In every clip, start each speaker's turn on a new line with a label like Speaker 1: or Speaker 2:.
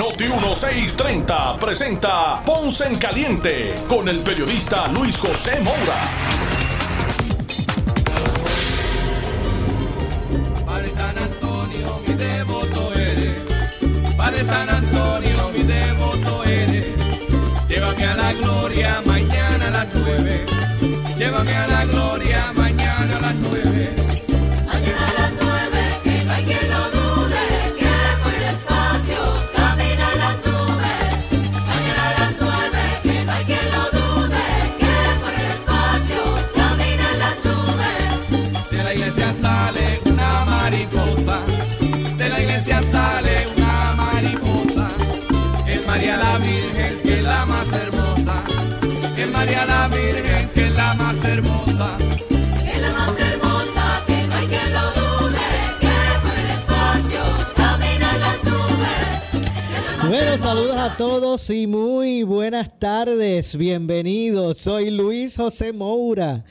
Speaker 1: Noti 1630 presenta Ponce en Caliente con el periodista Luis José Moura.
Speaker 2: Padre San Antonio, mi devoto eres. Llévame a la gloria mañana a las nueve. Llévame a la
Speaker 3: todos y muy buenas tardes. Bienvenidos. Soy Luis José Moura.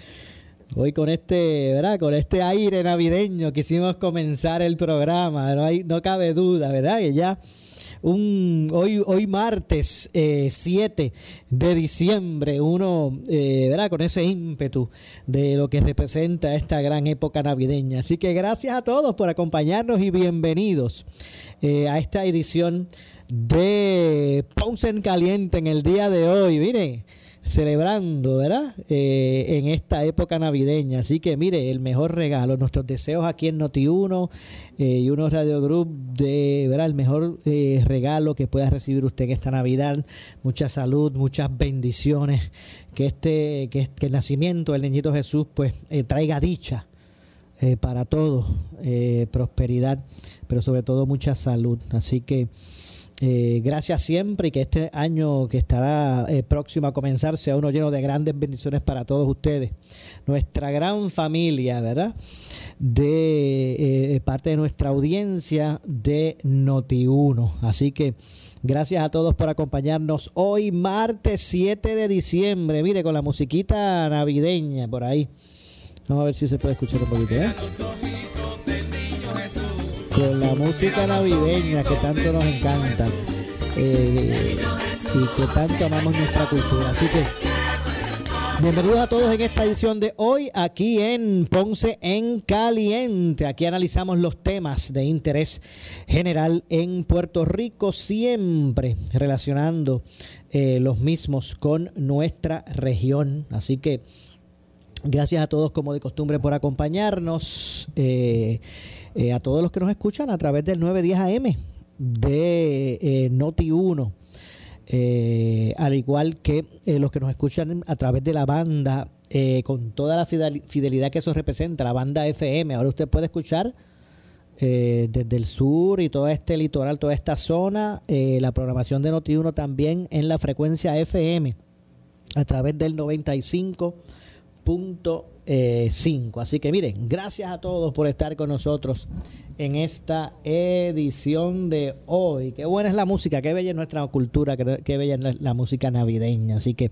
Speaker 3: Hoy con este, ¿verdad? Con este aire navideño quisimos comenzar el programa. No, hay, no cabe duda, ¿verdad? Que ya un, hoy, hoy martes eh, 7 de diciembre, uno, eh, ¿verdad? Con ese ímpetu de lo que representa esta gran época navideña. Así que gracias a todos por acompañarnos y bienvenidos eh, a esta edición de Ponce en Caliente en el día de hoy. Mire, celebrando, ¿verdad? Eh, en esta época navideña. Así que mire, el mejor regalo, nuestros deseos aquí en Noti1 eh, y unos Radio Group de, ¿verdad? El mejor eh, regalo que pueda recibir usted en esta Navidad. Mucha salud, muchas bendiciones. Que este, que, que el nacimiento del niñito Jesús, pues, eh, traiga dicha. eh, para todos, prosperidad, pero sobre todo mucha salud. Así que eh, gracias siempre y que este año que estará eh, próximo a comenzar sea uno lleno de grandes bendiciones para todos ustedes. Nuestra gran familia, ¿verdad? De eh, parte de nuestra audiencia de Noti1. Así que gracias a todos por acompañarnos hoy, martes 7 de diciembre. Mire, con la musiquita navideña por ahí. Vamos a ver si se puede escuchar un poquito, ¿eh? Con la música navideña que tanto nos encanta eh, y que tanto amamos nuestra cultura. Así que bienvenidos a todos en esta edición de hoy aquí en Ponce en Caliente. Aquí analizamos los temas de interés general en Puerto Rico, siempre relacionando eh, los mismos con nuestra región. Así que gracias a todos como de costumbre por acompañarnos. Eh, eh, a todos los que nos escuchan a través del 910 AM de eh, Noti 1, eh, al igual que eh, los que nos escuchan a través de la banda, con toda la fidel- fidelidad que eso representa, la banda FM. Ahora usted puede escuchar desde el sur y todo este litoral, toda esta zona, la programación de Noti 1 también en la frecuencia FM a través del 95.5. Así que miren, gracias a todos por estar con nosotros en esta edición de hoy. Qué buena es la música, qué bella es nuestra cultura, qué, bella es la, la música navideña. Así que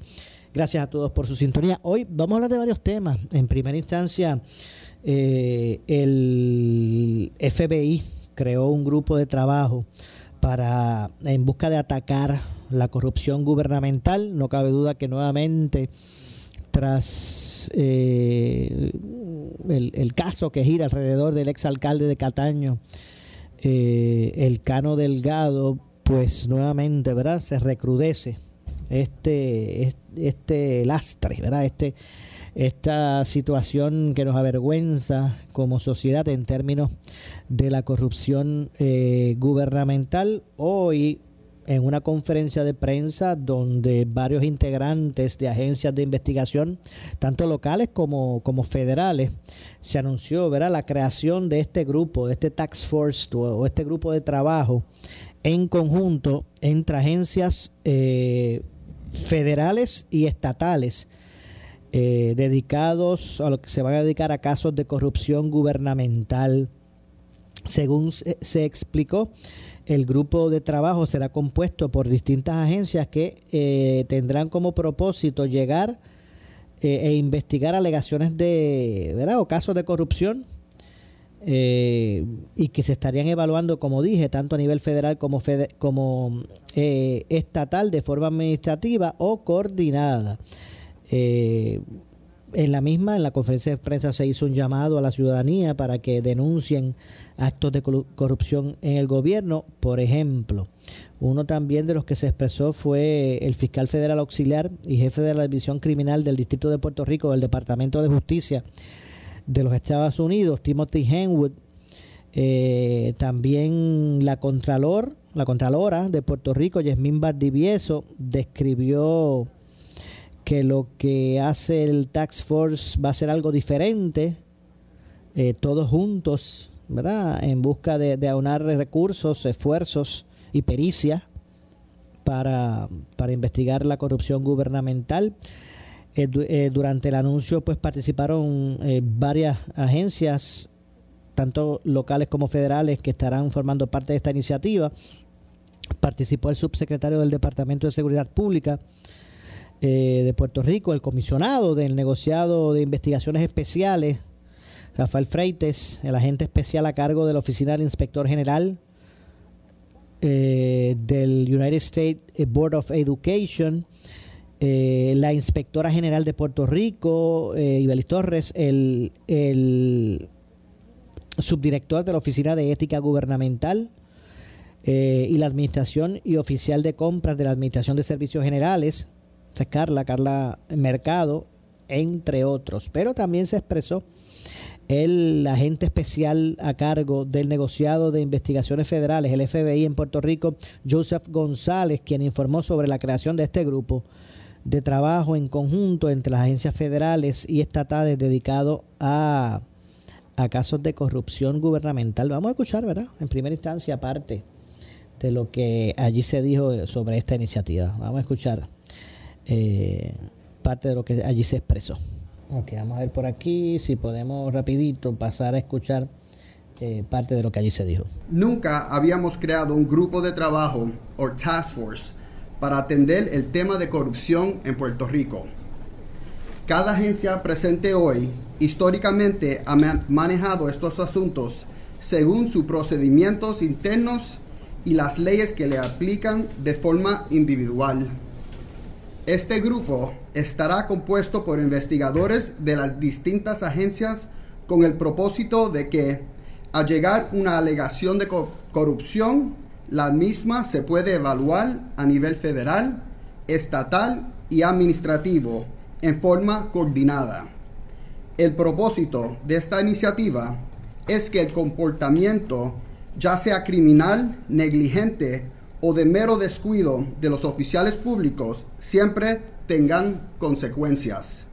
Speaker 3: gracias a todos por su sintonía. Hoy vamos a hablar de varios temas. En primera instancia, eh, el FBI creó un grupo de trabajo para en busca de atacar la corrupción gubernamental. No cabe duda que nuevamente tras eh, el, caso que gira alrededor del exalcalde de Cataño, eh, el Cano Delgado, pues nuevamente, ¿verdad? Se recrudece este, es- este lastre, ¿verdad? Este, esta situación que nos avergüenza como sociedad en términos de la corrupción eh, gubernamental. Hoy, en una conferencia de prensa donde varios integrantes de agencias de investigación, tanto locales como, como federales, se anunció la creación de este grupo, de este tax force o, este grupo de trabajo en conjunto entre agencias eh, federales y estatales eh, dedicados a lo que se van a dedicar a casos de corrupción gubernamental. Según se, se explicó, el grupo de trabajo será compuesto por distintas agencias que eh, tendrán como propósito llegar eh, e investigar alegaciones de, ¿verdad? O casos de corrupción eh, y que se estarían evaluando, como dije, tanto a nivel federal como, fede- como estatal de forma administrativa o coordinada. En la misma, en la conferencia de prensa se hizo un llamado a la ciudadanía para que denuncien actos de corrupción en el gobierno. Por ejemplo, uno también de los que se expresó fue el fiscal federal auxiliar y jefe de la división criminal del Distrito de Puerto Rico del Departamento de Justicia de los Estados Unidos, Timothy Henwood. Eh, también la Contralor, la Contralora de Puerto Rico, Yasmín Valdivieso, describió que lo que hace el Tax Force va a ser algo diferente, eh, todos juntos, En busca de, aunar recursos, esfuerzos y pericia para, para investigar la corrupción gubernamental. Eh, eh, durante el anuncio, pues participaron eh, varias agencias, tanto locales como federales, que estarán formando parte de esta iniciativa. Participó el subsecretario del Departamento de Seguridad Pública, de Puerto Rico, el comisionado del negociado de investigaciones especiales, Rafael Freites, el agente especial a cargo de la Oficina del Inspector General eh, del United States Board of Education, eh, la inspectora general de Puerto Rico, eh, Ibelis Torres, el, subdirector de la Oficina de Ética Gubernamental, eh, y la administración y oficial de compras de la Administración de Servicios Generales, Carla, Carla Mercado, entre otros. Pero también se expresó el agente especial a cargo del negociado de investigaciones federales, el FBI en Puerto Rico, Joseph González, quien informó sobre la creación de este grupo de trabajo en conjunto entre las agencias federales y estatales dedicado a, casos de corrupción gubernamental. Vamos a escuchar, ¿verdad? En primera instancia, parte de lo que allí se dijo sobre esta iniciativa. Vamos a escuchar eh, parte de lo que allí se expresó. Ok, vamos a ver por aquí si podemos rapidito pasar a escuchar eh, parte de lo que allí se dijo.
Speaker 4: Nunca habíamos creado un grupo de trabajo o task force para atender el tema de corrupción en Puerto Rico. Cada agencia presente hoy históricamente ha ma- manejado estos asuntos según sus procedimientos internos y las leyes que le aplican de forma individual. Este grupo estará compuesto por investigadores de las distintas agencias con el propósito de que, al llegar una alegación de co- corrupción, la misma se puede evaluar a nivel federal, estatal y administrativo en forma coordinada. El propósito de esta iniciativa es que el comportamiento, ya sea criminal, negligente o de mero descuido de los oficiales públicos, siempre tengan consecuencias.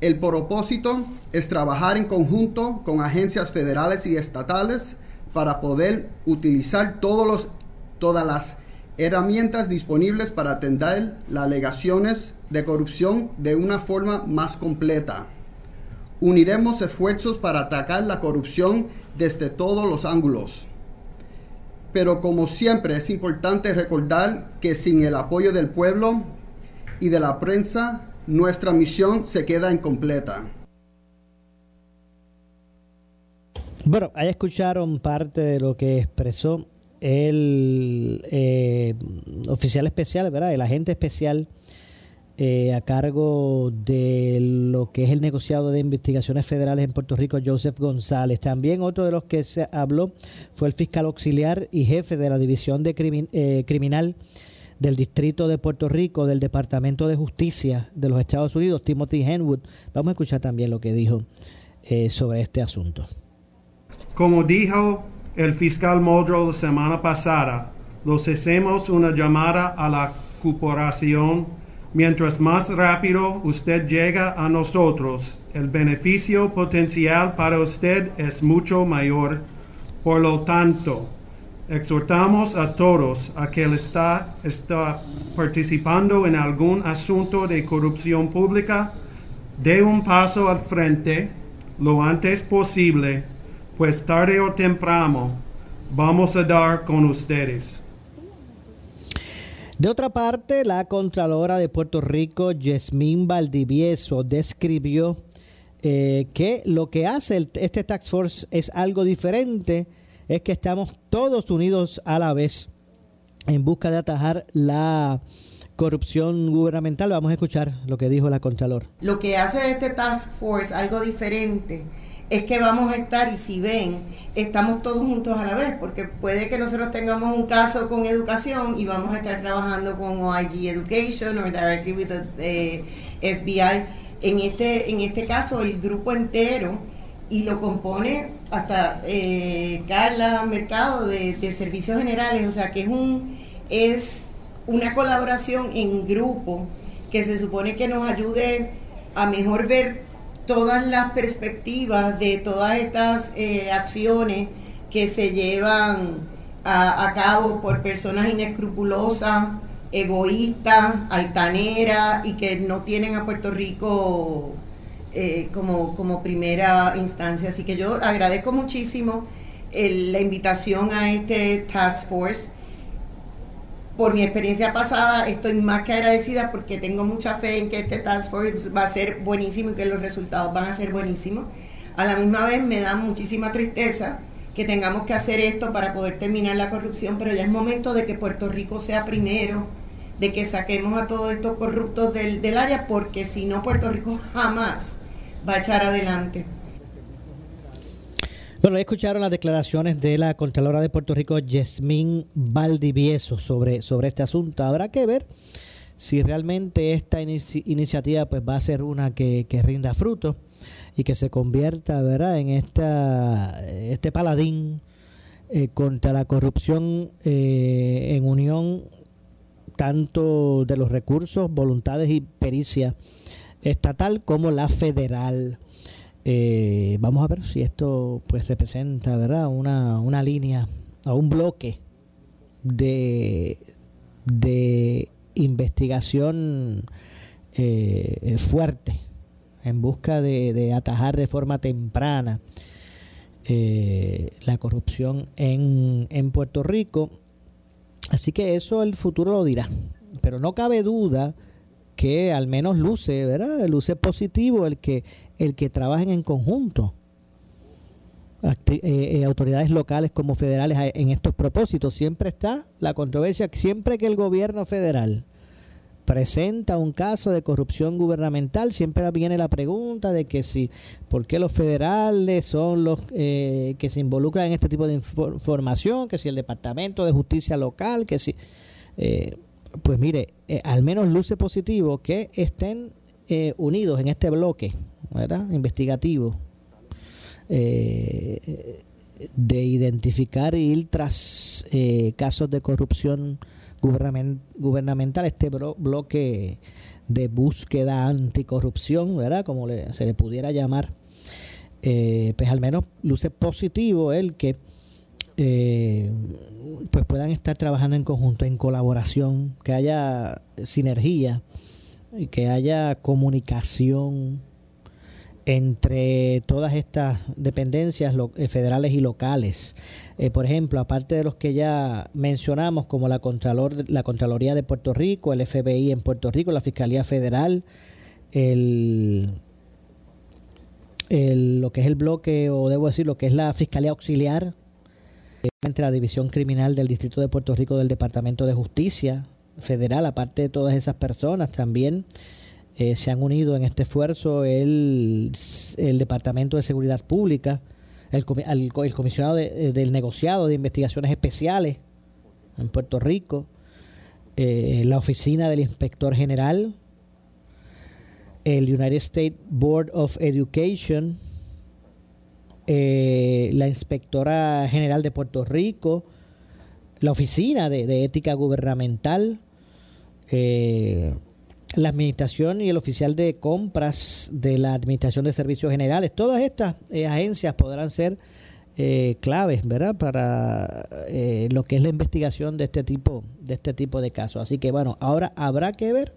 Speaker 4: El propósito es trabajar en conjunto con agencias federales y estatales para poder utilizar todos los, todas las herramientas disponibles para atender las alegaciones de corrupción de una forma más completa. Uniremos esfuerzos para atacar la corrupción desde todos los ángulos. Pero como siempre es importante recordar que sin el apoyo del pueblo y de la prensa, nuestra misión se queda incompleta.
Speaker 3: Bueno, ahí escucharon parte de lo que expresó el eh, oficial especial, ¿verdad? El agente especial eh, a cargo de lo que es el negociado de investigaciones federales en Puerto Rico, Joseph González. También otro de los que se habló fue el fiscal auxiliar y jefe de la División de eh, Criminal del Distrito de Puerto Rico, del Departamento de Justicia de los Estados Unidos, Timothy Henwood. Vamos a escuchar también lo que dijo eh, sobre este asunto.
Speaker 5: Como dijo el fiscal Muldrow la semana pasada, los hacemos una llamada a la corporación. Mientras más rápido usted llega a nosotros, el beneficio potencial para usted es mucho mayor. Por lo tanto, Exhortamos a todos a que está, está participando en algún asunto de corrupción pública, dé un paso al frente lo antes posible, pues tarde o temprano vamos a dar con ustedes.
Speaker 3: De otra parte, la Contralora de Puerto Rico, Yasmín Valdivieso, describió eh, que lo que hace este Tax Force es algo diferente, es que estamos todos unidos a la vez en busca de atajar la corrupción gubernamental. Vamos a escuchar lo que dijo la Contralor.
Speaker 6: Lo que hace este Task Force algo diferente es que vamos a estar, y si ven, estamos todos juntos a la vez, porque puede que nosotros tengamos un caso con educación y vamos a estar trabajando con OIG Education o directly with the eh, FBI. En este, en este caso, el grupo entero, y lo compone hasta eh, Carla Mercado de, de Servicios Generales, o sea que es un es una colaboración en grupo que se supone que nos ayude a mejor ver todas las perspectivas de todas estas eh, acciones que se llevan a, cabo por personas inescrupulosas, egoístas, altaneras y que no tienen a Puerto Rico eh, como, como primera instancia. Así que yo agradezco muchísimo el- la invitación a este Task Force. Por mi experiencia pasada, estoy más que agradecida porque tengo mucha fe en que este Task Force va a ser buenísimo y que los resultados van a ser buenísimos. A la misma vez me da muchísima tristeza que tengamos que hacer esto para poder terminar la corrupción, pero ya es momento de que Puerto Rico sea primero, de que saquemos a todos estos corruptos del, del área, porque si no, Puerto Rico jamás va a echar adelante.
Speaker 3: Bueno, escucharon las declaraciones de la Contralora de Puerto Rico, Yasmín Valdivieso, sobre, sobre este asunto. Habrá que ver si realmente esta inici- iniciativa pues va a ser una que, que rinda fruto y que se convierta ¿verdad? en esta, este paladín eh, contra la corrupción eh, en unión tanto de los recursos, voluntades y pericia estatal como la federal. Eh, vamos a ver si esto pues representa verdad una, una línea o un bloque de, de investigación eh, fuerte en busca de, de atajar de forma temprana eh, la corrupción en, en Puerto Rico. Así que eso el futuro lo dirá. Pero no cabe duda que al menos luce, ¿verdad? Luce positivo el que el que trabajen en conjunto eh, eh, autoridades locales como federales a- en estos propósitos. Siempre está la controversia, siempre que el gobierno federal presenta un caso de corrupción gubernamental, siempre viene la pregunta de que si, ¿por qué los federales son los eh, que se involucran en este tipo de infor- información? Que si el Departamento de Justicia Local, que si... eh, pues mire, eh, al menos luce positivo que estén eh, unidos en este bloque, ¿verdad? Investigativo. eh, de identificar y ir tras eh, casos de corrupción gubernamen- gubernamental, este blo- bloque de búsqueda anticorrupción, ¿verdad? Como le- se le pudiera llamar, eh, pues al menos luce positivo el que eh, pues puedan estar trabajando en conjunto, en colaboración, que haya sinergia, y que haya comunicación entre todas estas dependencias eh, federales y locales. Eh, por ejemplo, aparte de los que ya mencionamos, como la, Contralor, la Contraloría de Puerto Rico, el FBI en Puerto Rico, la Fiscalía Federal, el, el- lo que es el bloque, o debo decir, lo que es la Fiscalía Auxiliar, eh, entre la División Criminal del Distrito de Puerto Rico del Departamento de Justicia Federal, aparte de todas esas personas, también eh, se han unido en este esfuerzo el, el Departamento de Seguridad Pública, el, el comisionado de- eh, del negociado de investigaciones especiales en Puerto Rico, eh, la oficina del inspector general, el United States Board of Education, la inspectora general de Puerto Rico, la oficina de, ética gubernamental, la administración y el oficial de compras de la administración de servicios generales. Todas estas eh, agencias podrán ser eh, claves, ¿verdad? Para eh, lo que es la investigación de este tipo, de este tipo de casos. Así que bueno, ahora habrá que ver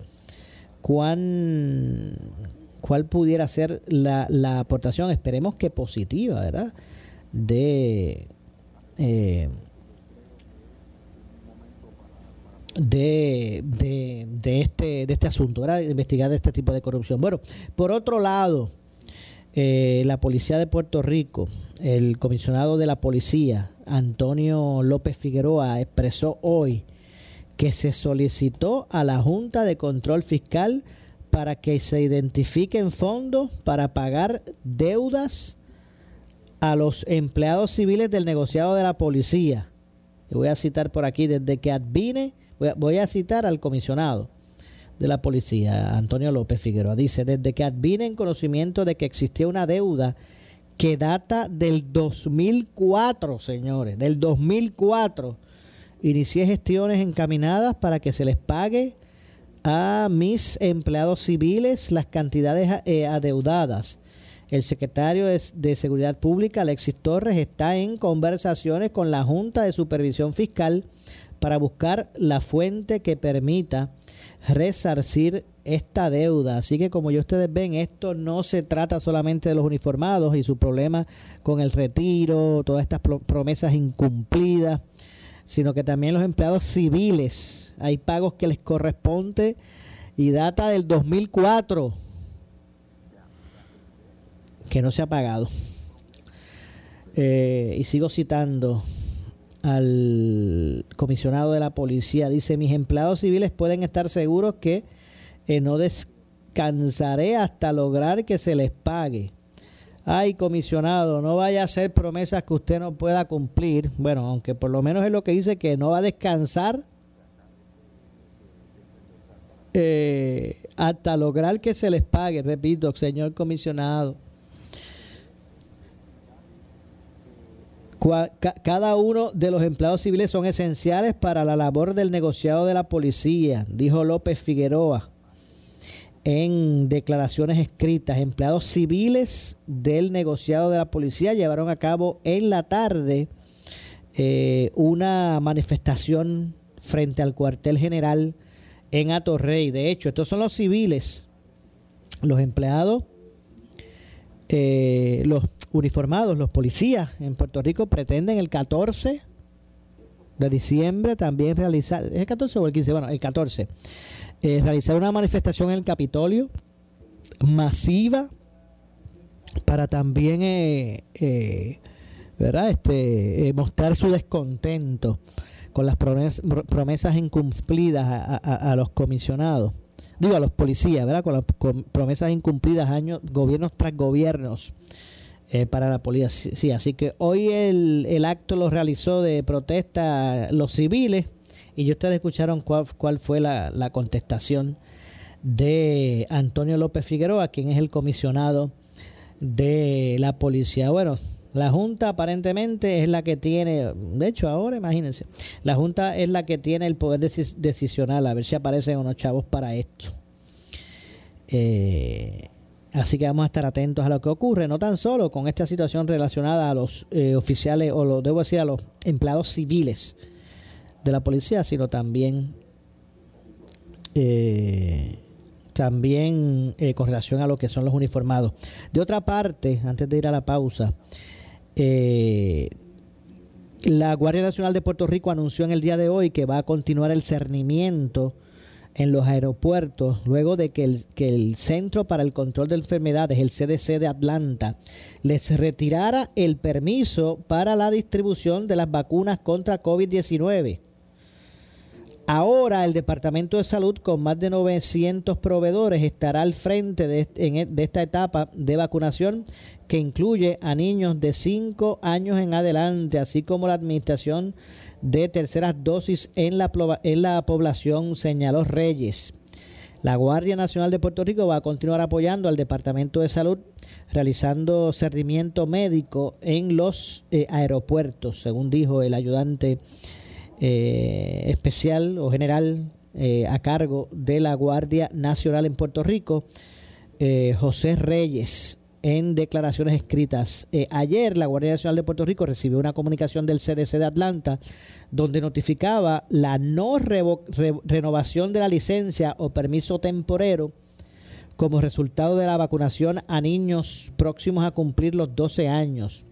Speaker 3: cuán cuál pudiera ser la, la aportación, esperemos que positiva, ¿verdad? De eh, de, de, este, de este asunto, ¿verdad? investigar este tipo de corrupción. Bueno, por otro lado, eh, la policía de Puerto Rico, el comisionado de la policía, Antonio López Figueroa, expresó hoy que se solicitó a la Junta de Control Fiscal para que se identifiquen fondos para pagar deudas a los empleados civiles del negociado de la policía. Voy a citar por aquí, desde que advine, voy a, citar al comisionado de la policía, Antonio López Figueroa. Dice, desde que advine en conocimiento de que existía una deuda que data del 2004, señores, del 2004, inicié gestiones encaminadas para que se les pague a mis empleados civiles las cantidades eh, adeudadas. El secretario de Seguridad Pública, Alexis Torres, está en conversaciones con la Junta de Supervisión Fiscal para buscar la fuente que permita resarcir esta deuda. Así que como ya ustedes ven, esto no se trata solamente de los uniformados y su problema con el retiro, todas estas pro- promesas incumplidas, sino que también los empleados civiles. Hay pagos que les corresponde y data del 2004 que no se ha pagado. Eh, y sigo citando al comisionado de la policía. Dice, mis empleados civiles pueden estar seguros que eh, no descansaré hasta lograr que se les pague. Ay, comisionado, no vaya a hacer promesas que usted no pueda cumplir. Bueno, aunque por lo menos es lo que dice que no va a descansar eh, hasta lograr que se les pague. Repito, señor comisionado. Cada uno de los empleados civiles son esenciales para la labor del negociado de la policía, dijo López Figueroa en declaraciones escritas. Empleados civiles del negociado de la policía llevaron a cabo en la tarde eh, una manifestación frente al cuartel general en Atorrey. De hecho, estos son los civiles, los empleados eh, los uniformados, los policías en Puerto Rico pretenden el 14 de diciembre también realizar, ¿es el 14 o el 15? Bueno, el 14, eh, realizar una manifestación en el Capitolio masiva para también eh, eh, ¿verdad? Este, eh, mostrar su descontento con las promes- promesas incumplidas a los comisionados digo a los policías, ¿verdad? Con con promesas incumplidas años, gobiernos tras gobiernos eh, para la policía. Sí, así que hoy el, acto lo realizó de protesta los civiles y ustedes escucharon cuál, cuál fue la, la contestación de Antonio López Figueroa, quien es el comisionado de la policía. Bueno, la Junta aparentemente es la que tiene, de hecho ahora imagínense, la Junta es la que tiene el poder decis- decisional, a ver si aparecen unos chavos para esto. Eh, así que vamos a estar atentos a lo que ocurre, no tan solo con esta situación relacionada a los eh, oficiales, o lo debo decir, a los empleados civiles de la policía, sino también eh, también eh, con relación a lo que son los uniformados. De otra parte, antes de ir a la pausa, eh, la Guardia Nacional de Puerto Rico anunció en el día de hoy que va a continuar el cernimiento en los aeropuertos luego de que el, que el Centro para el Control de Enfermedades, el CDC de Atlanta, les retirara el permiso para la distribución de las vacunas contra COVID-19. Ahora el Departamento de Salud, con más de 900 proveedores, estará al frente e- de esta etapa de vacunación que incluye a niños de 5 años en adelante, así como la administración de terceras dosis en la, en la población, señaló Reyes. La Guardia Nacional de Puerto Rico va a continuar apoyando al Departamento de Salud, realizando cernimiento médico en los eh, aeropuertos, según dijo el ayudante eh, especial o general eh, a cargo de la Guardia Nacional en Puerto Rico, eh, José Reyes. en declaraciones escritas. Ayer la Guardia Nacional de Puerto Rico recibió una comunicación del CDC de Atlanta donde notificaba la no renovación de la licencia o permiso temporero como resultado de la vacunación a niños próximos a cumplir los 12 años.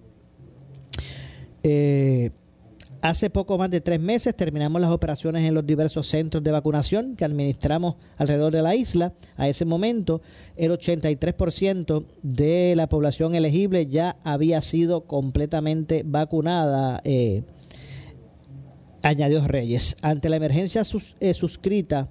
Speaker 3: Hace poco más de tres meses terminamos las operaciones en los diversos centros de vacunación que administramos alrededor de la isla. A ese momento, el 83% de la población elegible ya había sido completamente vacunada. eh, añadió Reyes. Ante la emergencia eh, suscrita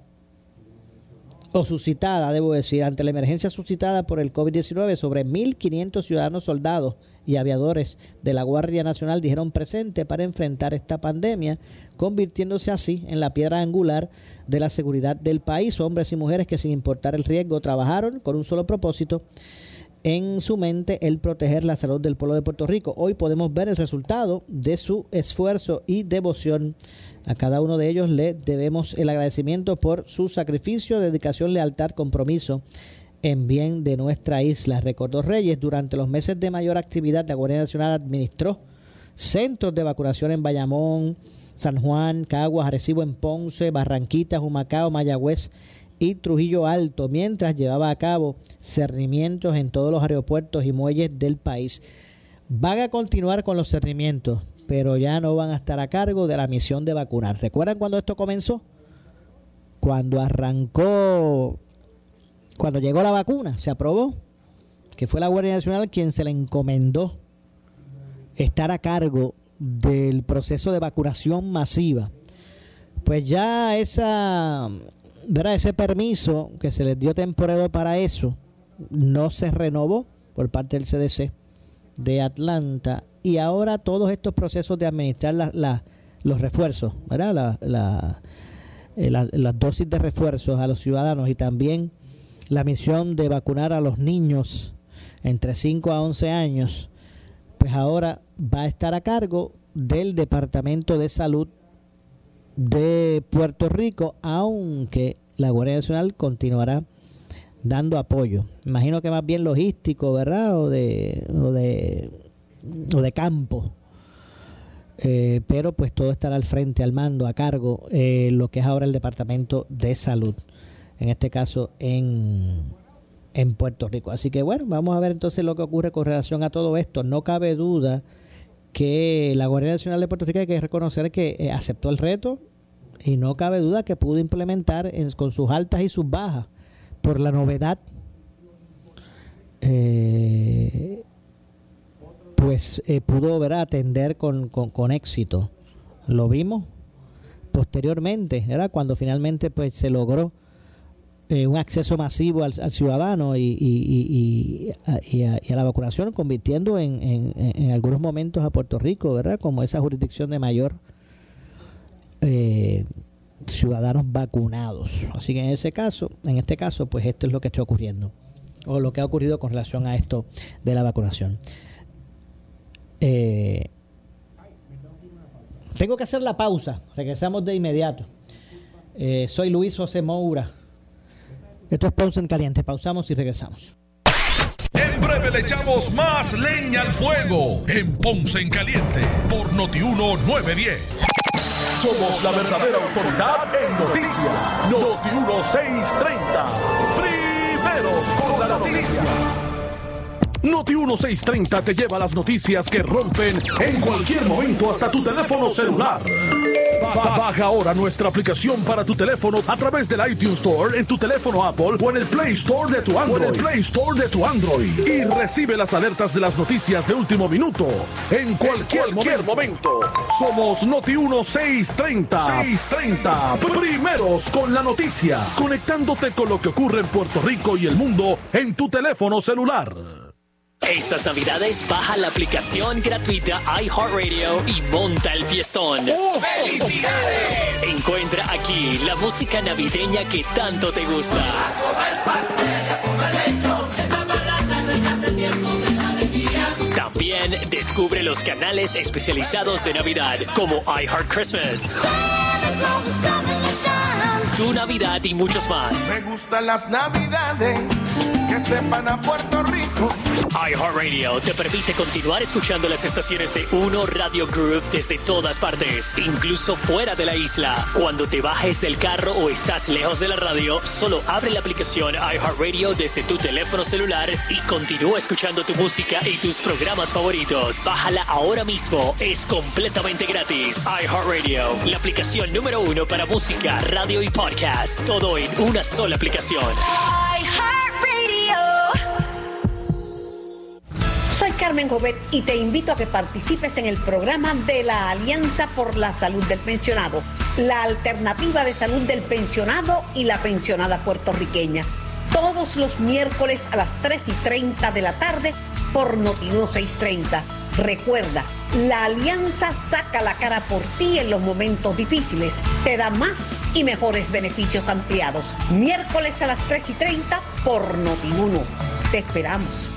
Speaker 3: o suscitada, debo decir, ante la emergencia suscitada por el COVID-19, sobre 1.500 ciudadanos soldados y aviadores de la Guardia Nacional dijeron presente para enfrentar esta pandemia, convirtiéndose así en la piedra angular de la seguridad del país. Hombres y mujeres que sin importar el riesgo trabajaron con un solo propósito, en su mente el proteger la salud del pueblo de Puerto Rico. Hoy podemos ver el resultado de su esfuerzo y devoción. A cada uno de ellos le debemos el agradecimiento por su sacrificio, dedicación, lealtad, compromiso en bien de nuestra isla. Recordó Reyes, durante los meses de mayor actividad, la Guardia Nacional administró centros de vacunación en Bayamón, San Juan, Caguas, Arecibo en Ponce, Barranquitas, Humacao, Mayagüez y Trujillo Alto, mientras llevaba a cabo cernimientos en todos los aeropuertos y muelles del país. Van a continuar con los cernimientos, pero ya no van a estar a cargo de la misión de vacunar. ¿Recuerdan cuando esto comenzó? Cuando arrancó, cuando llegó la vacuna, se aprobó, que fue la Guardia Nacional quien se le encomendó estar a cargo del proceso de vacunación masiva. Pues ya esa, ¿verdad? ese permiso que se les dio temporero para eso no se renovó por parte del CDC de Atlanta y ahora todos estos procesos de administrar los refuerzos, eh, la- las dosis de refuerzos a los ciudadanos y también la misión de vacunar a los niños entre 5 a 11 años, pues ahora va a estar a cargo del Departamento de Salud de Puerto Rico, aunque la Guardia Nacional continuará dando apoyo. Imagino que más bien logístico, ¿verdad? O de, o de, o de campo. Eh, pero pues todo estará al frente, al mando, a cargo, eh, lo que es ahora el Departamento de Salud, en este caso en, en Puerto Rico. Así que bueno, vamos a ver entonces lo que ocurre con relación a todo esto. No cabe duda que la Guardia Nacional de Puerto Rico hay que reconocer que eh, aceptó el reto y no cabe duda que pudo implementar en- con sus altas y sus bajas por la novedad eh, pues eh, pudo ¿verdad? atender con, con, con éxito lo vimos posteriormente ¿verdad? cuando finalmente pues se logró eh, un acceso masivo al, ciudadano y a la vacunación, convirtiendo en, en- en algunos momentos a Puerto Rico, ¿verdad? Como esa jurisdicción de mayor eh, ciudadanos vacunados. Así que en ese caso, en este caso, pues esto es lo que está ocurriendo o lo que ha ocurrido con relación a esto de la vacunación. Eh, tengo que hacer la pausa. Regresamos de inmediato. Eh, soy Luis José Moura. Esto es Ponce en Caliente. Pausamos y regresamos.
Speaker 1: En breve le echamos más leña al fuego en Ponce en Caliente por Notiuno 910. Somos la verdadera autoridad en noticias. Noti 1630. Primeros con la noticia. Noti 1630 te lleva las noticias que rompen en cualquier momento hasta tu teléfono celular. Ba- Baja ahora nuestra aplicación para tu teléfono a través del iTunes Store en tu teléfono Apple o en el Play Store de tu Android. Play Store de tu Android. Y recibe las alertas de las noticias de último minuto en cualquier, momento. Somos Noti 1630. 630. Primeros con la noticia. Conectándote con lo que ocurre en Puerto Rico y el mundo en tu teléfono celular.
Speaker 7: Estas navidades baja la aplicación gratuita iHeartRadio y monta el fiestón. ¡Felicidades! Encuentra aquí la música navideña que tanto te gusta. También descubre los canales especializados de Navidad como iHeart Christmas, Tu Navidad y muchos más.
Speaker 8: Me gustan las navidades. Que sepan a Puerto Rico.
Speaker 7: iHeartRadio te permite continuar escuchando las estaciones de Uno Radio Group desde todas partes, incluso fuera de la isla. Cuando te bajes del carro o estás lejos de la radio, solo abre la aplicación iHeartRadio desde tu teléfono celular y continúa escuchando tu música y tus programas favoritos. Bájala ahora mismo, es completamente gratis. iHeartRadio, la aplicación número uno para música, radio y podcast, todo en una sola aplicación.
Speaker 9: Carmen Jovet y te invito a que participes en el programa de la Alianza por la Salud del Pensionado, la alternativa de salud del pensionado y la pensionada puertorriqueña. Todos los miércoles a las 3 y 30 de la tarde por Notiuno 630. Recuerda, la alianza saca la cara por ti en los momentos difíciles. Te da más y mejores beneficios ampliados. Miércoles a las 3 y 30 por Notiuno. Te esperamos.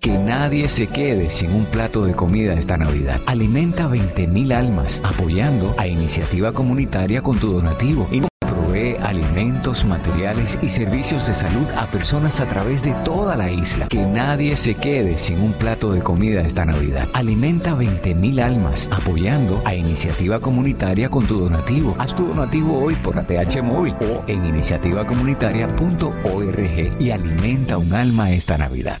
Speaker 10: Que nadie se quede sin un plato de comida esta Navidad. Alimenta 20.000 almas apoyando a iniciativa comunitaria con tu donativo y provee alimentos, materiales y servicios de salud a personas a través de toda la isla. Que nadie se quede sin un plato de comida esta Navidad. Alimenta 20.000 almas apoyando a iniciativa comunitaria con tu donativo. Haz tu donativo hoy por ATH móvil o en iniciativacomunitaria.org y alimenta un alma esta Navidad.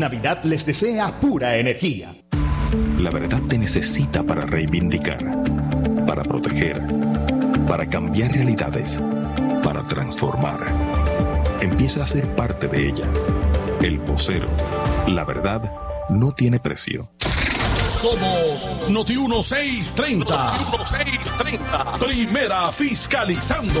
Speaker 11: Navidad
Speaker 12: les desea pura energía.
Speaker 13: La verdad te necesita para reivindicar, para proteger, para cambiar realidades, para transformar. Empieza a ser parte de ella. El vocero. La verdad no tiene precio.
Speaker 1: Somos Noti 1630. Noti 1630. Primera fiscalizando.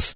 Speaker 14: house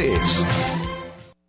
Speaker 14: It's.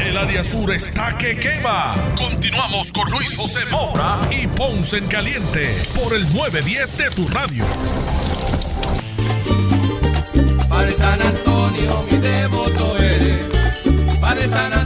Speaker 1: El área sur está que quema. Continuamos con Luis José Moura y Ponce en Caliente por el 910 de tu radio.
Speaker 2: Padre San Antonio, mi devoto eres. Padre San Antonio,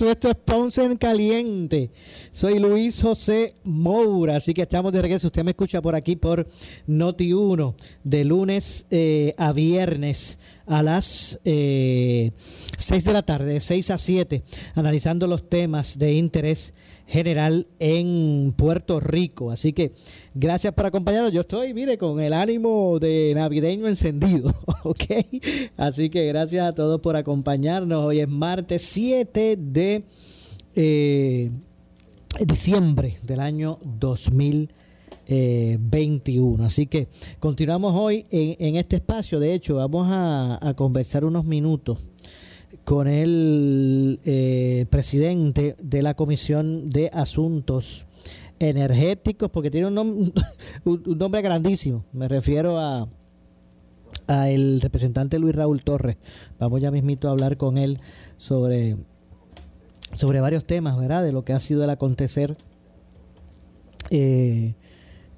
Speaker 3: Esto es Ponce en Caliente. Soy Luis José Moura, así que estamos de regreso. Usted me escucha por aquí por Noti 1, de lunes eh, a viernes a las eh, 6 de la tarde, de 6 a 7, analizando los temas de interés general en Puerto Rico. Así que gracias por acompañarnos. Yo estoy, mire, con el ánimo de navideño encendido, ¿ok? Así que gracias a todos por acompañarnos. Hoy es martes 7 de eh, diciembre del año 2021. Así que continuamos hoy en, este espacio. De hecho, vamos a conversar unos minutos con el eh, presidente de la Comisión de Asuntos Energéticos, porque tiene un, nom- un- nombre grandísimo. Me refiero a, a el representante Luis Raúl Torres. Vamos ya mismito a hablar con él sobre, sobre varios temas, ¿verdad? De lo que ha sido el acontecer eh,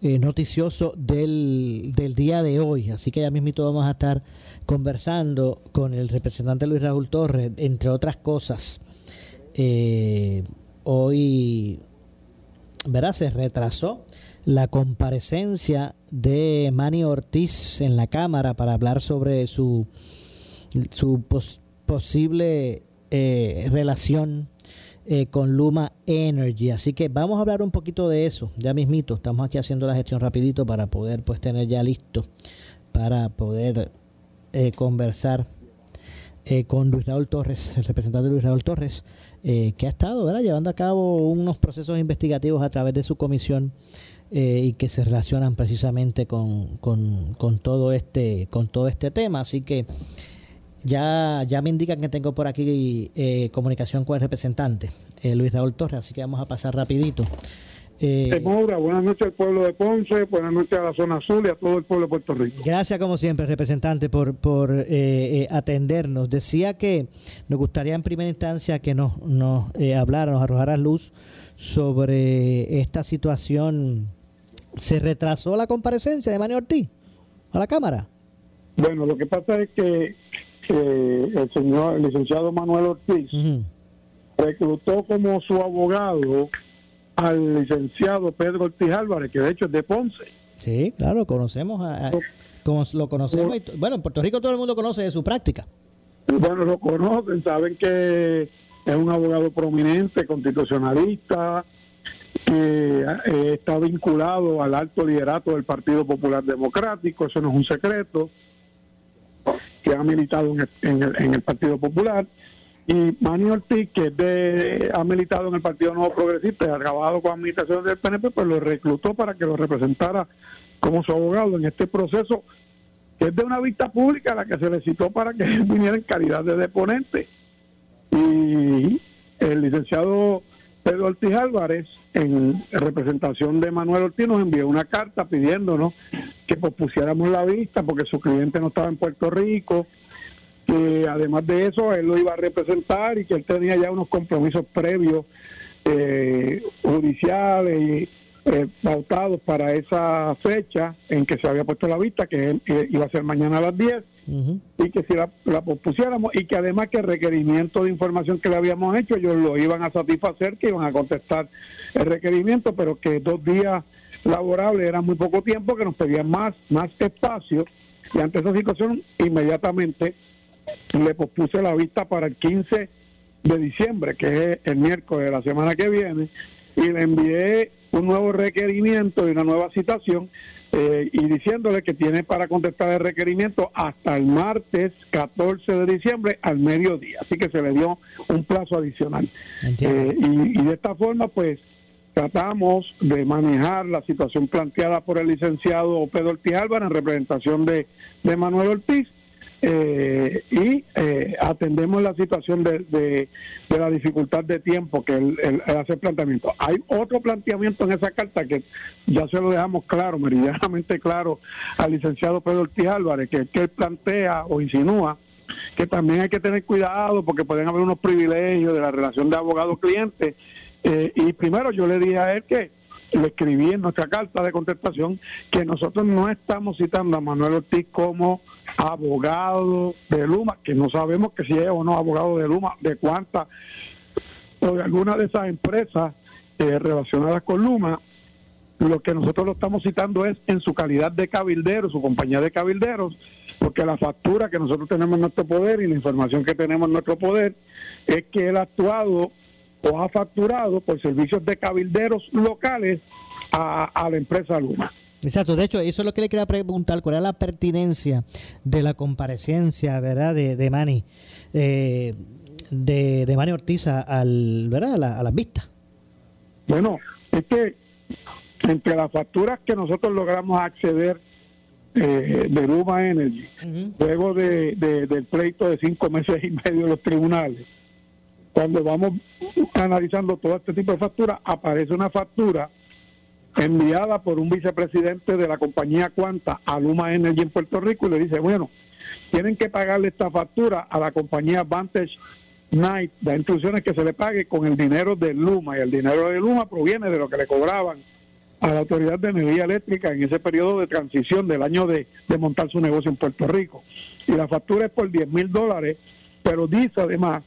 Speaker 3: eh, noticioso del, del día de hoy. Así que ya mismito vamos a estar conversando con el representante Luis Raúl Torres, entre otras cosas. Eh, hoy, ¿verdad? Se retrasó la comparecencia de Manny Ortiz en la Cámara para hablar sobre su, su pos- posible eh, relación eh, con Luma Energy. Así que vamos a hablar un poquito de eso, ya mismito. Estamos aquí haciendo la gestión rapidito para poder pues tener ya listo para poder eh, conversar eh, con Luis Raúl Torres, el representante Luis Raúl Torres, eh, que ha estado llevando a cabo unos procesos investigativos a través de su comisión eh, y que se relacionan precisamente con, con, con todo este con todo este tema. Así que ya, ya me indican que tengo por aquí eh, comunicación con el representante, eh, Luis Raúl Torres, así que vamos a pasar rapidito. Eh,
Speaker 15: Moura, buenas noches al pueblo de Ponce, buenas noches a la zona azul y a todo el pueblo de Puerto Rico.
Speaker 3: Gracias como siempre, representante, por, por eh, eh, atendernos. Decía que nos gustaría en primera instancia que nos, nos eh, hablara, nos arrojara luz sobre esta situación. ¿Se retrasó la comparecencia de Manuel Ortiz a la Cámara?
Speaker 15: Bueno, lo que pasa es que eh, el señor el licenciado Manuel Ortiz reclutó como su abogado al licenciado Pedro Ortiz Álvarez, que de hecho es de Ponce.
Speaker 3: Sí, claro, conocemos, a, a- como lo conocemos. y bueno, en Puerto Rico todo el mundo conoce de su práctica.
Speaker 15: Bueno, lo conocen, saben que es un abogado prominente, constitucionalista, que eh, está vinculado al alto liderato del Partido Popular Democrático, eso no es un secreto, que ha militado en el, en el- en el Partido Popular. Y Manny Ortiz, que ha militado en el Partido Nuevo Progresista y ha trabajado con administraciones del PNP, pues lo reclutó para que lo representara como su abogado en este proceso que es de una vista pública a la que se le citó para que él viniera en calidad de deponente. Y el licenciado Pedro Ortiz Álvarez, en representación de Manuel Ortiz, nos envió una carta pidiéndonos que pospusiéramos la vista porque su cliente no estaba en Puerto Rico, que además de eso él lo iba a representar y que él tenía ya unos compromisos previos eh, judiciales y eh, pautados para esa fecha en que se había puesto la vista, que eh, iba a ser mañana a las 10, y que si la, la pospusiéramos y que además que el requerimiento de información que le habíamos hecho ellos lo iban a satisfacer, que iban a contestar el requerimiento, pero que dos días laborables era muy poco tiempo, que nos pedían más, más espacio y ante esa situación inmediatamente le pospuse la vista para el 15 de diciembre, que es el miércoles de la semana que viene, y le envié un nuevo requerimiento y una nueva citación eh, y diciéndole que tiene para contestar el requerimiento hasta el martes 14 de diciembre al mediodía. Así que se le dio un plazo adicional. Eh, y, y de esta forma, pues, tratamos de manejar la situación planteada por el licenciado Pedro Ortiz Álvarez en representación de, de Manuel Ortiz eh, y eh, atendemos la situación de, de- la dificultad de tiempo que él- él hace el planteamiento. Hay otro planteamiento en esa carta que ya se lo dejamos claro, meridianamente claro al licenciado Pedro Ortiz Álvarez, que, que él plantea o insinúa que también hay que tener cuidado porque pueden haber unos privilegios de la relación de abogado-cliente. Eh, y primero yo le dije a él que le escribí en nuestra carta de contestación que nosotros no estamos citando a Manuel Ortiz como abogado de Luma, que no sabemos que si es o no abogado de Luma, de cuántas o de alguna de esas empresas eh, relacionadas con Luma, lo que nosotros lo estamos citando es en su calidad de cabildero, su compañía de cabilderos, porque la factura que nosotros tenemos en nuestro poder y la información que tenemos en nuestro poder es que él ha actuado o ha facturado por servicios de cabilderos locales a, a la empresa Luma.
Speaker 3: Exacto, de hecho, eso es lo que le quería preguntar, cuál era la pertinencia de la comparecencia, ¿verdad?, de, de Manny, eh, de, de Manny Ortiz a- al, ¿verdad?, a, la- a las vistas.
Speaker 15: Bueno, es que entre las facturas que nosotros logramos acceder eh, de Luma Energy, luego de, de- del pleito de cinco meses y medio de los tribunales, cuando vamos analizando todo este tipo de facturas, aparece una factura enviada por un vicepresidente de la compañía Cuanta a Luma Energy en Puerto Rico y le dice, bueno, tienen que pagarle esta factura a la compañía Vantage Night, da instrucciones que se le pague con el dinero de Luma y el dinero de Luma proviene de lo que le cobraban a la Autoridad de Energía Eléctrica en ese periodo de transición del año de, montar su negocio en Puerto Rico. Y la factura es por 10 mil dólares, pero dice además,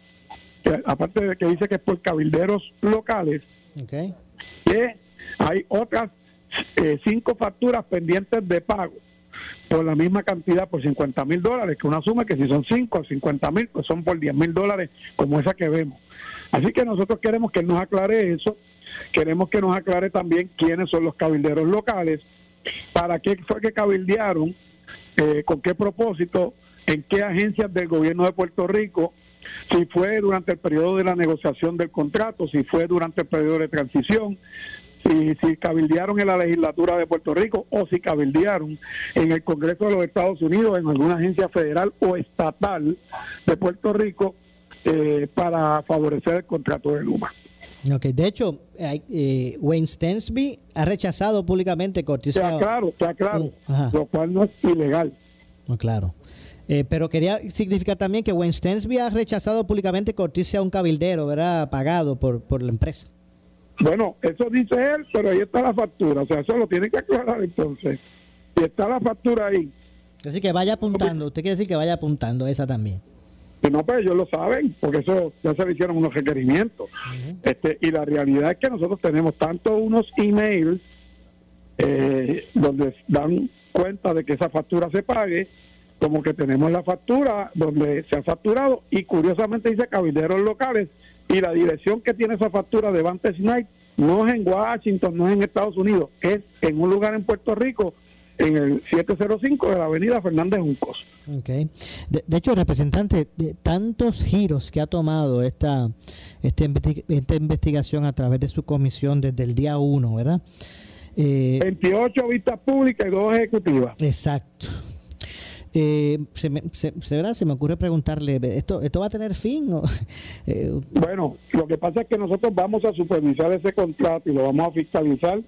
Speaker 15: que aparte de que dice que es por cabilderos locales, que hay otras eh, cinco facturas pendientes de pago por la misma cantidad, por 50 mil dólares, que uno asume que si son 5 o 50 mil, pues son por 10 mil dólares como esa que vemos. Así que nosotros queremos que él nos aclare eso, queremos que nos aclare también quiénes son los cabilderos locales, para qué fue que cabildearon, eh, con qué propósito, en qué agencias del gobierno de Puerto Rico, si fue durante el periodo de la negociación del contrato, si fue durante el periodo de transición, si, si cabildearon en la legislatura de Puerto Rico o si cabildearon en el Congreso de los Estados Unidos, en alguna agencia federal o estatal de Puerto Rico eh, para favorecer el contrato de Luma.
Speaker 3: Ok, de hecho, eh, Wayne Stensby ha rechazado públicamente Ortiz
Speaker 15: Está claro, está claro, lo cual no es ilegal.
Speaker 3: No, claro. Eh, pero quería significar también que Wayne Stensby ha rechazado públicamente que Ortiz sea un cabildero, ¿verdad? Pagado por, por la empresa.
Speaker 15: Bueno, eso dice él, pero ahí está la factura, o sea, eso lo tiene que aclarar entonces. Y está la factura ahí.
Speaker 3: Así que vaya apuntando. Usted quiere decir que vaya apuntando esa también.
Speaker 15: Que no, pues ellos lo saben, porque eso ya se le hicieron unos requerimientos. este Y la realidad es que nosotros tenemos tanto unos emails eh, donde dan cuenta de que esa factura se pague, como que tenemos la factura donde se ha facturado y curiosamente dice cabilderos locales y la dirección que tiene esa factura de Vantage Night no es en Washington, no es en Estados Unidos, es en un lugar en Puerto Rico, en el 705 de la avenida Fernández Juncos.
Speaker 3: Ok. De, de hecho, representante, de tantos giros que ha tomado esta, esta investigación a través de su comisión desde el día 1, ¿verdad? Eh,
Speaker 15: 28 vistas públicas y dos ejecutivas.
Speaker 3: Exacto. Eh, se, me, se, se- se me ocurre preguntarle, ¿esto, esto va a tener fin? o- eh,
Speaker 15: Bueno, lo que pasa es que nosotros vamos a supervisar ese contrato y lo vamos a fiscalizar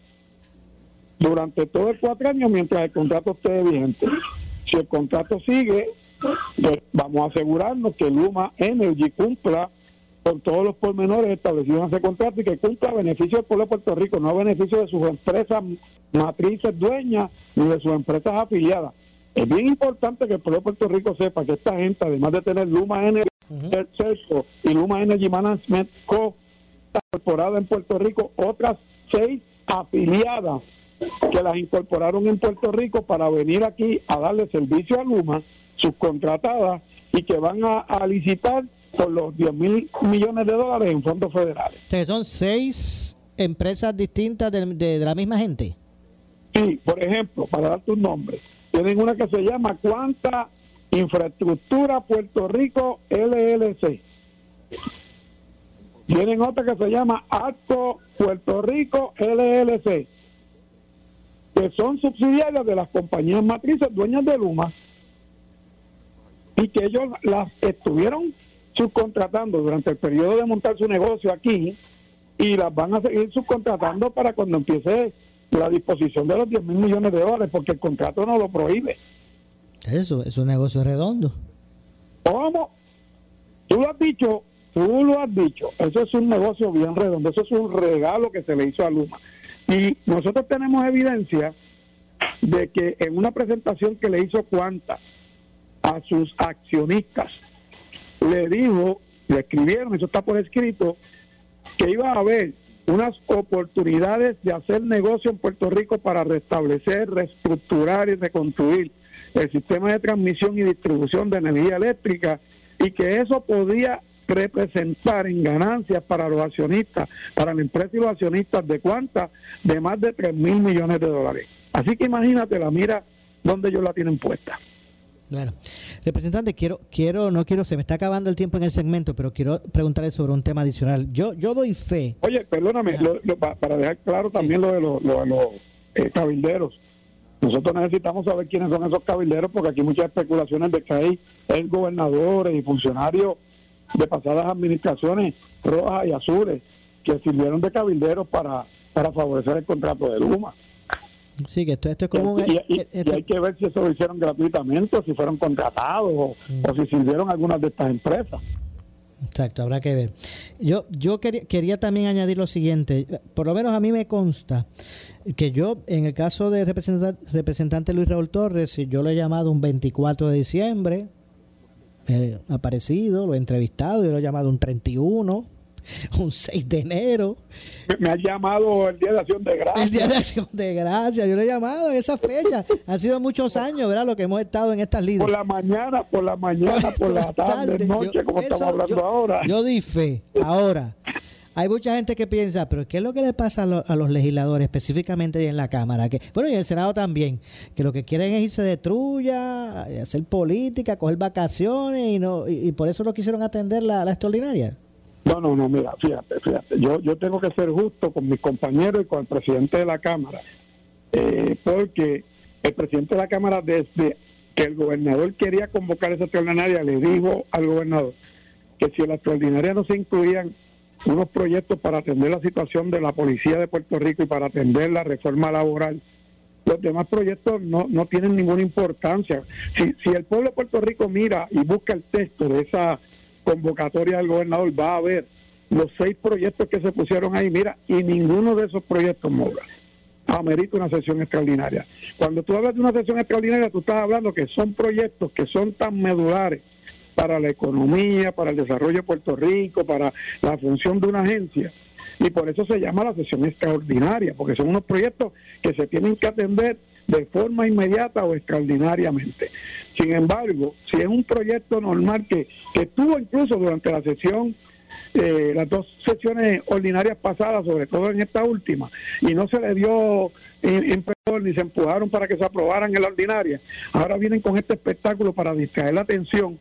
Speaker 15: durante todo el cuatro años mientras el contrato esté vigente. Si el contrato sigue, pues vamos a asegurarnos que Luma Energy cumpla con todos los pormenores establecidos en ese contrato y que cumpla beneficio del pueblo de Puerto Rico, no beneficio de sus empresas matrices dueñas ni de sus empresas afiliadas. Es bien importante que el pueblo de Puerto Rico sepa que esta gente, además de tener Luma Energy Celso y Luma Energy Management Co. incorporada en Puerto Rico, otras seis afiliadas que las incorporaron en Puerto Rico para venir aquí a darle servicio a Luma, subcontratadas, y que van a, a licitar por los 10 mil millones de dólares en fondos federales.
Speaker 3: Son seis empresas distintas de, de- de la misma gente.
Speaker 15: Sí, por ejemplo, para darte un nombre, tienen una que se llama Cuanta Infraestructura Puerto Rico LLC. Tienen otra que se llama Arco Puerto Rico LLC, que son subsidiarias de las compañías matrices dueñas de Luma y que ellos las estuvieron subcontratando durante el periodo de montar su negocio aquí y las van a seguir subcontratando para cuando empiece la disposición de los 10 mil millones de dólares, porque el contrato no lo prohíbe.
Speaker 3: Eso, es un negocio redondo.
Speaker 15: ¿Cómo? Tú lo has dicho, tú lo has dicho. Eso es un negocio bien redondo, eso es un regalo que se le hizo a Luma. Y nosotros tenemos evidencia de que en una presentación que le hizo Cuanta a sus accionistas, le dijo, le escribieron, eso está por escrito, que iba a haber unas oportunidades de hacer negocio en Puerto Rico para restablecer, reestructurar y reconstruir el sistema de transmisión y distribución de energía eléctrica y que eso podía representar en ganancias para los accionistas, para la empresa y los accionistas de cuánta, de más de 3 mil millones de dólares. Así que imagínate la mira donde ellos la tienen puesta.
Speaker 3: Bueno, representante, quiero, quiero, no quiero, se me está acabando el tiempo en el segmento, pero quiero preguntarle sobre un tema adicional. Yo, yo doy fe.
Speaker 15: Oye, perdóname, lo- lo- pa- para dejar claro también lo de los, lo eh, cabilderos. Nosotros necesitamos saber quiénes son esos cabilderos porque aquí hay muchas especulaciones de que hay gobernadores y funcionarios de pasadas administraciones rojas y azules que sirvieron de cabilderos para, para favorecer el contrato de Luma.
Speaker 3: Sí, que esto, esto es como un...
Speaker 15: y, y-
Speaker 3: eh,
Speaker 15: y hay que ver si eso lo hicieron gratuitamente o si fueron contratados o, o si sirvieron algunas de estas empresas.
Speaker 3: Exacto, habrá que ver. Yo, yo quería, quería también añadir lo siguiente, por lo menos a mí me consta que yo, en el caso del representante, representante Luis Raúl Torres, si yo lo he llamado un 24 de diciembre, eh, aparecido, lo he entrevistado, yo lo he llamado un 31, un 6 de enero.
Speaker 15: Me, ha llamado el Día de Acción de Gracias.
Speaker 3: El Día de Acción de Gracias, yo lo he llamado en esa fecha. Han sido muchos años, ¿verdad? Lo que hemos estado en estas líneas.
Speaker 15: Por la mañana, por la mañana, por la tarde, noche,
Speaker 3: Yo-
Speaker 15: como
Speaker 3: eso
Speaker 15: estamos hablando
Speaker 3: yo-
Speaker 15: ahora.
Speaker 3: Yo di fe. Ahora, hay mucha gente que piensa, pero ¿qué es lo que le pasa a, lo- a los legisladores, específicamente en la Cámara? Que, bueno, y en el Senado también, que lo que quieren es irse de trulla, hacer política, coger vacaciones y no y, y por eso no quisieron atender la, la extraordinaria.
Speaker 15: No, no, no, mira, fíjate, fíjate. Yo, yo tengo que ser justo con mis compañeros y con el presidente de la Cámara, eh, porque el presidente de la Cámara, desde que el gobernador quería convocar esa extraordinaria, le dijo al gobernador que si en la extraordinaria no se incluían unos proyectos para atender la situación de la policía de Puerto Rico y para atender la reforma laboral, los demás proyectos no, no tienen ninguna importancia. Si, si el pueblo de Puerto Rico mira y busca el texto de esa convocatoria del gobernador, va a ver los seis proyectos que se pusieron ahí, mira, y ninguno de esos proyectos, Moura, amerita una sesión extraordinaria. Cuando tú hablas de una sesión extraordinaria, tú estás hablando que son proyectos que son tan medulares para la economía, para el desarrollo de Puerto Rico, para la función de una agencia. Y por eso se llama la sesión extraordinaria, porque son unos proyectos que se tienen que atender de forma inmediata o extraordinariamente. Sin embargo, si es un proyecto normal que, que estuvo incluso durante la sesión, eh, las dos sesiones ordinarias pasadas, sobre todo en esta última, y no se le dio en perdón, ni se empujaron para que se aprobaran en la ordinaria, ahora vienen con este espectáculo para distraer la atención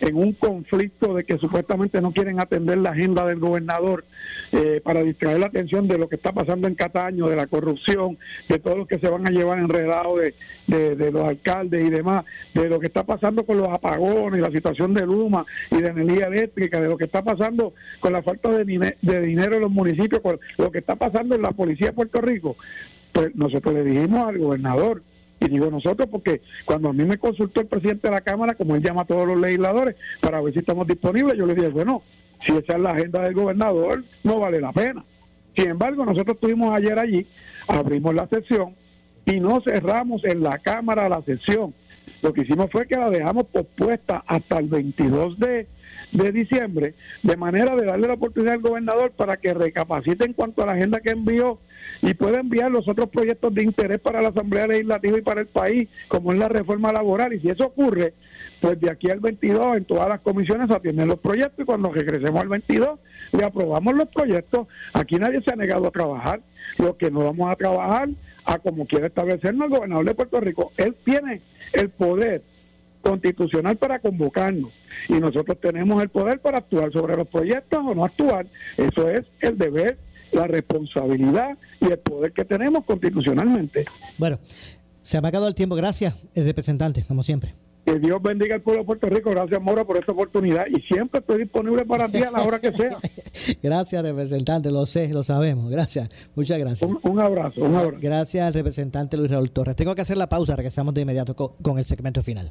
Speaker 15: en un conflicto de que supuestamente no quieren atender la agenda del gobernador eh, para distraer la atención de lo que está pasando en Cataño, de la corrupción, de todos los que se van a llevar enredados de, de, de los alcaldes y demás, de lo que está pasando con los apagones, la situación de Luma y de energía eléctrica, de lo que está pasando con la falta de, de dinero en los municipios, con lo que está pasando en la policía de Puerto Rico. Pues nosotros le dijimos al gobernador Y digo nosotros porque cuando a mí me consultó el presidente de la Cámara, como él llama a todos los legisladores, para ver si estamos disponibles, yo le dije, bueno, si esa es la agenda del gobernador, no vale la pena. Sin embargo, nosotros estuvimos ayer allí, abrimos la sesión y no cerramos en la Cámara la sesión. Lo que hicimos fue que la dejamos pospuesta hasta el 22 de, de diciembre, de manera de darle la oportunidad al gobernador para que recapacite en cuanto a la agenda que envió y pueda enviar los otros proyectos de interés para la Asamblea Legislativa y para el país, como es la reforma laboral. Y si eso ocurre, pues de aquí al 22 en todas las comisiones atienden los proyectos y cuando regresemos al 22 le aprobamos los proyectos. Aquí nadie se ha negado a trabajar. Lo que no vamos a trabajar a como quiere establecernos el gobernador de Puerto Rico. Él tiene el poder constitucional para convocarnos y nosotros tenemos el poder para actuar sobre los proyectos o no actuar. Eso es el deber, la responsabilidad y el poder que tenemos constitucionalmente.
Speaker 3: Bueno, se me ha acabado el tiempo. Gracias, el representante, como siempre.
Speaker 15: Que Dios bendiga al pueblo de Puerto Rico. Gracias, Mora, por esta oportunidad. Y siempre estoy disponible para ti a la hora que sea.
Speaker 3: Gracias, representante. Lo sé, lo sabemos. Gracias. Muchas gracias.
Speaker 15: Un, abrazo, un abrazo.
Speaker 3: Gracias al representante Luis Raúl Torres. Tengo que hacer la pausa. Regresamos de inmediato co- con el segmento final.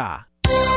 Speaker 16: 있다.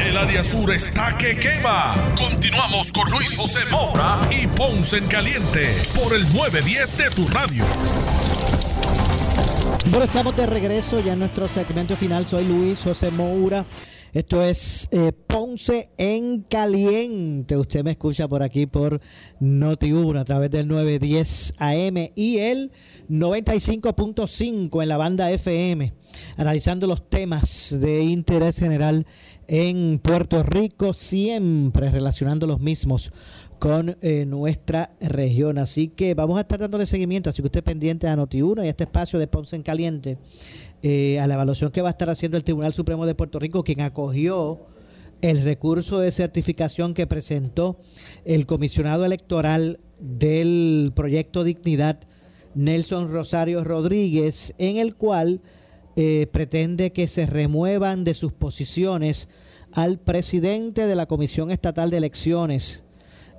Speaker 1: El área sur está que quema. Continuamos con Luis José Moura y Ponce en Caliente por el 910 de tu radio.
Speaker 3: Bueno, estamos de regreso ya en nuestro segmento final. Soy Luis José Moura. Esto es eh, Ponce en Caliente. Usted me escucha por aquí por Noti1 a través del 910 AM y el 95.5 en la banda FM, analizando los temas de interés general en Puerto Rico, siempre relacionando los mismos con eh, nuestra región. Así que vamos a estar dándole seguimiento, así que usted pendiente a Noti1 y a este espacio de Ponce en Caliente, eh, a la evaluación que va a estar haciendo el Tribunal Supremo de Puerto Rico, quien acogió el recurso de certificación que presentó el comisionado electoral del proyecto Dignidad, Nelson Rosario Rodríguez, en el cual eh, pretende que se remuevan de sus posiciones al presidente de la Comisión Estatal de Elecciones,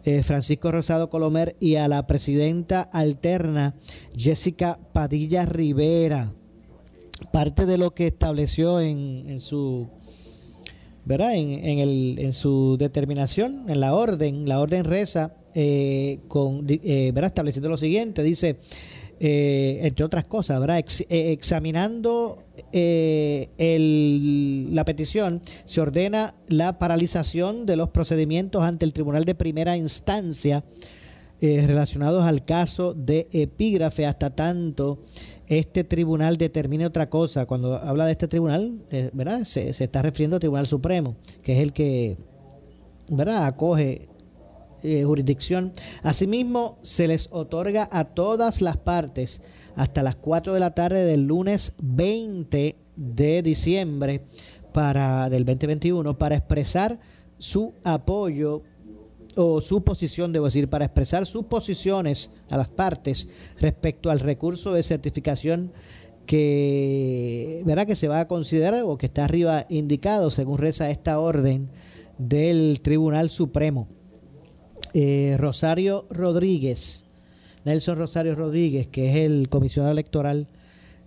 Speaker 3: eh, Francisco Rosado Colomer, y a la presidenta alterna, Jessica Padilla Rivera. Parte de lo que estableció en, en su ¿verdad? En, en, el, en su determinación, en la orden, la orden reza, eh, con, eh, ¿verdad? estableciendo lo siguiente, dice, eh, entre otras cosas, ¿verdad? Eh, examinando eh, el- la petición, se ordena la paralización de los procedimientos ante el Tribunal de Primera Instancia eh, relacionados al caso de epígrafe hasta tanto este tribunal determine otra cosa. Cuando habla de este tribunal, eh, ¿verdad? Se, se está refiriendo al Tribunal Supremo, que es el que ¿verdad? acoge eh, jurisdicción. Asimismo, se les otorga a todas las partes hasta las 4 de la tarde del lunes 20 de diciembre para, del 2021 para expresar su apoyo o su posición, debo decir, para expresar sus posiciones a las partes respecto al recurso de certificación que, verá que se va a considerar o que está arriba indicado según reza esta orden del Tribunal Supremo. Eh, Rosario Rodríguez, Nelson Rosario Rodríguez, que es el comisionado electoral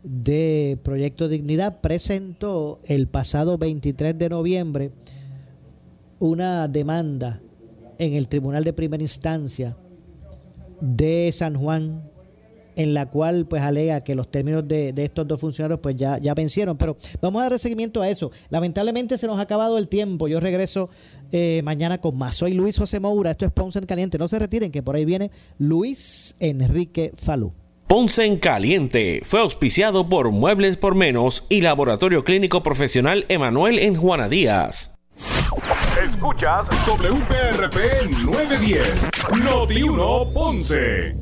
Speaker 3: de Proyecto Dignidad, presentó el pasado 23 de noviembre una demanda en el Tribunal de Primera Instancia de San Juan, en la cual pues alega que los términos de, de estos dos funcionarios pues ya, ya vencieron. Pero vamos a dar seguimiento a eso. Lamentablemente se nos ha acabado el tiempo. Yo regreso eh, mañana con más. Soy Luis José Moura. Esto es Ponce en Caliente. No se retiren, que por ahí viene Luis Enrique Falú.
Speaker 17: Ponce en Caliente fue auspiciado por Muebles por Menos y Laboratorio Clínico Profesional Emanuel en Juana Díaz.
Speaker 18: Escuchas WPRP 910, Noti 1 Ponce.